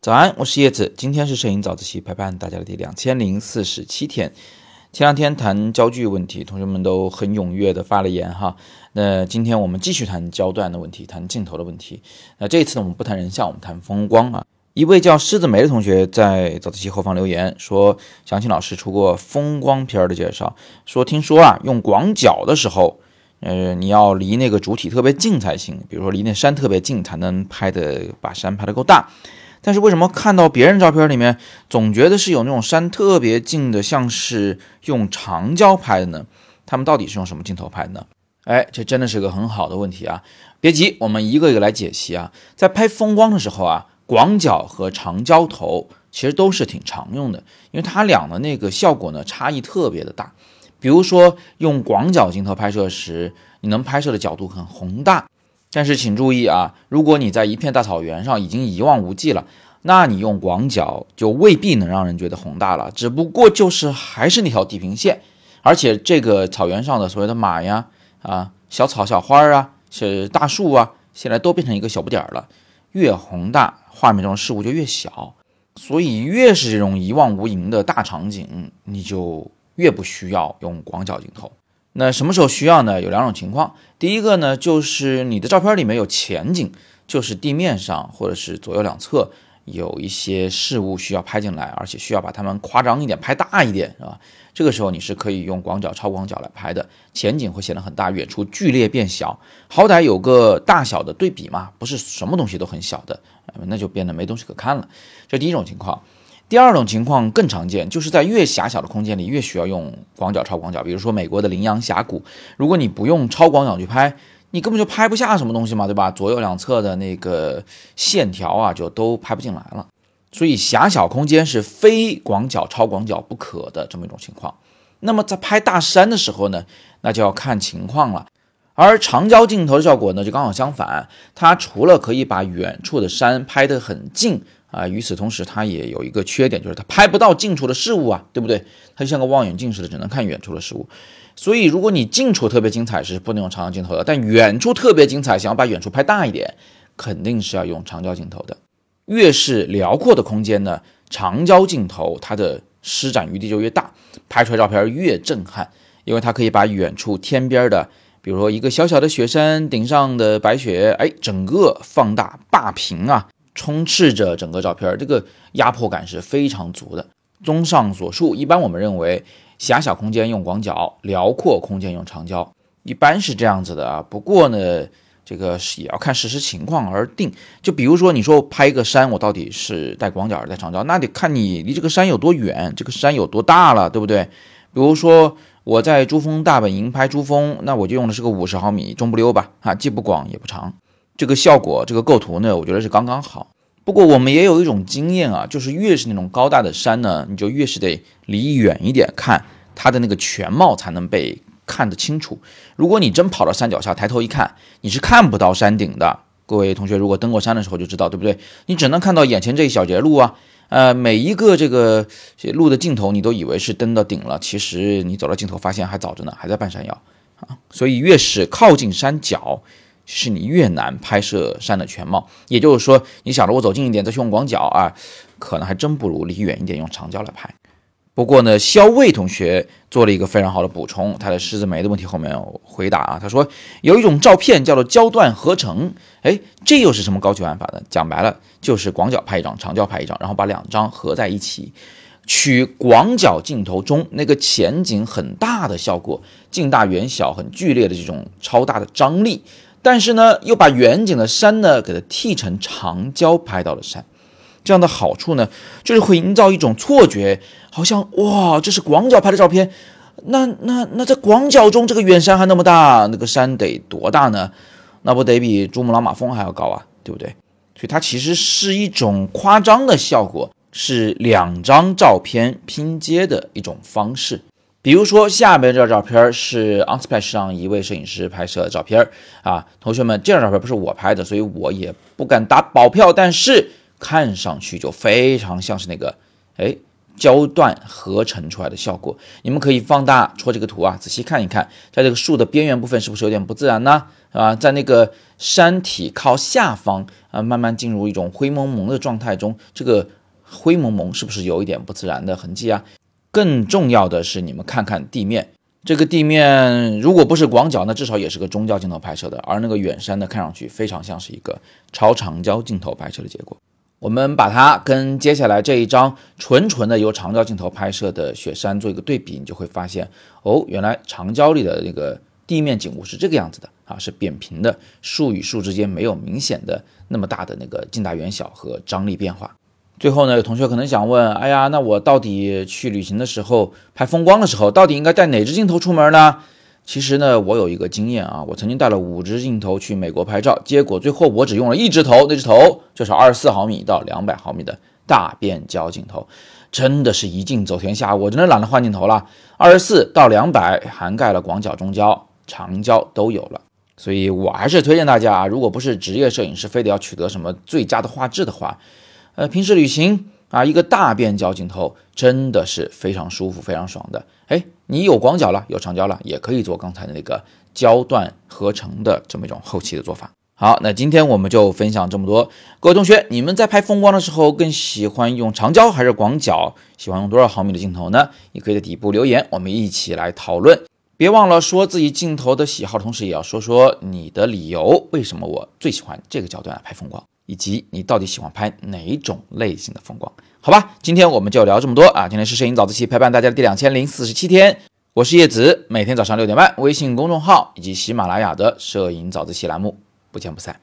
早安，我是叶子，今天是摄影早自习陪伴大家的第两千零四十七天。前两天谈焦距问题，同学们都很踊跃的发了言哈。那今天我们继续谈焦段的问题，谈镜头的问题。那这一次呢，我们不谈人像，我们谈风光啊。一位叫狮子梅的同学在早自习后方留言说，想请老师出过风光片儿的介绍。说听说啊，用广角的时候，呃，你要离那个主体特别近才行，比如说离那山特别近，才能拍的把山拍得够大。但是为什么看到别人照片里面，总觉得是有那种山特别近的，像是用长焦拍的呢？他们到底是用什么镜头拍的呢？哎，这真的是个很好的问题啊！别急，我们一个一个来解析啊。在拍风光的时候啊，广角和长焦头其实都是挺常用的，因为它俩的那个效果呢差异特别的大。比如说用广角镜头拍摄时，你能拍摄的角度很宏大。但是请注意啊，如果你在一片大草原上已经一望无际了，那你用广角就未必能让人觉得宏大了，只不过就是还是那条地平线，而且这个草原上的所谓的马呀、啊小草、小花啊、是大树啊，现在都变成一个小不点儿了。越宏大，画面中事物就越小，所以越是这种一望无垠的大场景，你就越不需要用广角镜头。那什么时候需要呢？有两种情况。第一个呢，就是你的照片里面有前景，就是地面上或者是左右两侧有一些事物需要拍进来，而且需要把它们夸张一点、拍大一点，是吧？这个时候你是可以用广角、超广角来拍的，前景会显得很大，远处剧烈变小，好歹有个大小的对比嘛，不是什么东西都很小的，那就变得没东西可看了。这第一种情况。第二种情况更常见，就是在越狭小的空间里越需要用广角、超广角。比如说美国的羚羊峡谷，如果你不用超广角去拍，你根本就拍不下什么东西嘛，对吧？左右两侧的那个线条啊，就都拍不进来了。所以狭小空间是非广角、超广角不可的这么一种情况。那么在拍大山的时候呢，那就要看情况了。而长焦镜头的效果呢，就刚好相反，它除了可以把远处的山拍得很近。啊，与此同时，它也有一个缺点，就是它拍不到近处的事物啊，对不对？它就像个望远镜似的，只能看远处的事物。所以，如果你近处特别精彩，是不能用长焦镜头的；但远处特别精彩，想要把远处拍大一点，肯定是要用长焦镜头的。越是辽阔的空间呢，长焦镜头它的施展余地就越大，拍出来照片越震撼，因为它可以把远处天边的，比如说一个小小的雪山顶上的白雪，哎，整个放大霸屏啊。充斥着整个照片，这个压迫感是非常足的。综上所述，一般我们认为狭小空间用广角，辽阔空间用长焦，一般是这样子的啊。不过呢，这个也要看实时情况而定。就比如说，你说拍一个山，我到底是带广角还是带长焦？那得看你离这个山有多远，这个山有多大了，对不对？比如说我在珠峰大本营拍珠峰，那我就用的是个五十毫米中不溜吧，啊，既不广也不长。这个效果，这个构图呢，我觉得是刚刚好。不过我们也有一种经验啊，就是越是那种高大的山呢，你就越是得离远一点看，它的那个全貌才能被看得清楚。如果你真跑到山脚下，抬头一看，你是看不到山顶的。各位同学，如果登过山的时候就知道，对不对？你只能看到眼前这一小节路啊，呃，每一个这个路的尽头，你都以为是登到顶了，其实你走到尽头发现还早着呢，还在半山腰啊。所以越是靠近山脚。是你越难拍摄山的全貌，也就是说，你想着我走近一点再去用广角啊，可能还真不如离远一点用长焦来拍。不过呢，肖卫同学做了一个非常好的补充，他在狮子眉的问题后面有回答啊，他说有一种照片叫做焦段合成，哎，这又是什么高级玩法呢？讲白了就是广角拍一张，长焦拍一张，然后把两张合在一起，取广角镜头中那个前景很大的效果，近大远小很剧烈的这种超大的张力。但是呢，又把远景的山呢给它剃成长焦拍到了山，这样的好处呢，就是会营造一种错觉，好像哇，这是广角拍的照片。那那那在广角中，这个远山还那么大，那个山得多大呢？那不得比珠穆朗玛峰还要高啊，对不对？所以它其实是一种夸张的效果，是两张照片拼接的一种方式。比如说，下面这张照片是 Unsplash 上一位摄影师拍摄的照片啊，同学们，这张照片不是我拍的，所以我也不敢打保票，但是看上去就非常像是那个，哎，焦段合成出来的效果。你们可以放大戳这个图啊，仔细看一看，在这个树的边缘部分是不是有点不自然呢？啊，在那个山体靠下方啊，慢慢进入一种灰蒙蒙的状态中，这个灰蒙蒙是不是有一点不自然的痕迹啊？更重要的是，你们看看地面，这个地面如果不是广角，那至少也是个中焦镜头拍摄的，而那个远山呢，看上去非常像是一个超长焦镜头拍摄的结果。我们把它跟接下来这一张纯纯的由长焦镜头拍摄的雪山做一个对比，你就会发现，哦，原来长焦里的那个地面景物是这个样子的啊，是扁平的，树与树之间没有明显的那么大的那个近大远小和张力变化。最后呢，有同学可能想问，哎呀，那我到底去旅行的时候拍风光的时候，到底应该带哪支镜头出门呢？其实呢，我有一个经验啊，我曾经带了五支镜头去美国拍照，结果最后我只用了一支头，那支头就是二十四毫米到两百毫米的大变焦镜头，真的是一镜走天下，我真的懒得换镜头了。二十四到两百涵盖了广角、中焦、长焦都有了，所以我还是推荐大家啊，如果不是职业摄影师，非得要取得什么最佳的画质的话，呃，平时旅行。啊，一个大变焦镜头真的是非常舒服、非常爽的。哎，你有广角了，有长焦了，也可以做刚才的那个焦段合成的这么一种后期的做法。好，那今天我们就分享这么多。各位同学，你们在拍风光的时候更喜欢用长焦还是广角？喜欢用多少毫米的镜头呢？你可以在底部留言，我们一起来讨论。别忘了说自己镜头的喜好，同时也要说说你的理由，为什么我最喜欢这个焦段拍风光。以及你到底喜欢拍哪种类型的风光？好吧，今天我们就聊这么多啊！今天是摄影早自习陪伴大家的第两千零四十七天，我是叶子，每天早上六点半，微信公众号以及喜马拉雅的摄影早自习栏目，不见不散。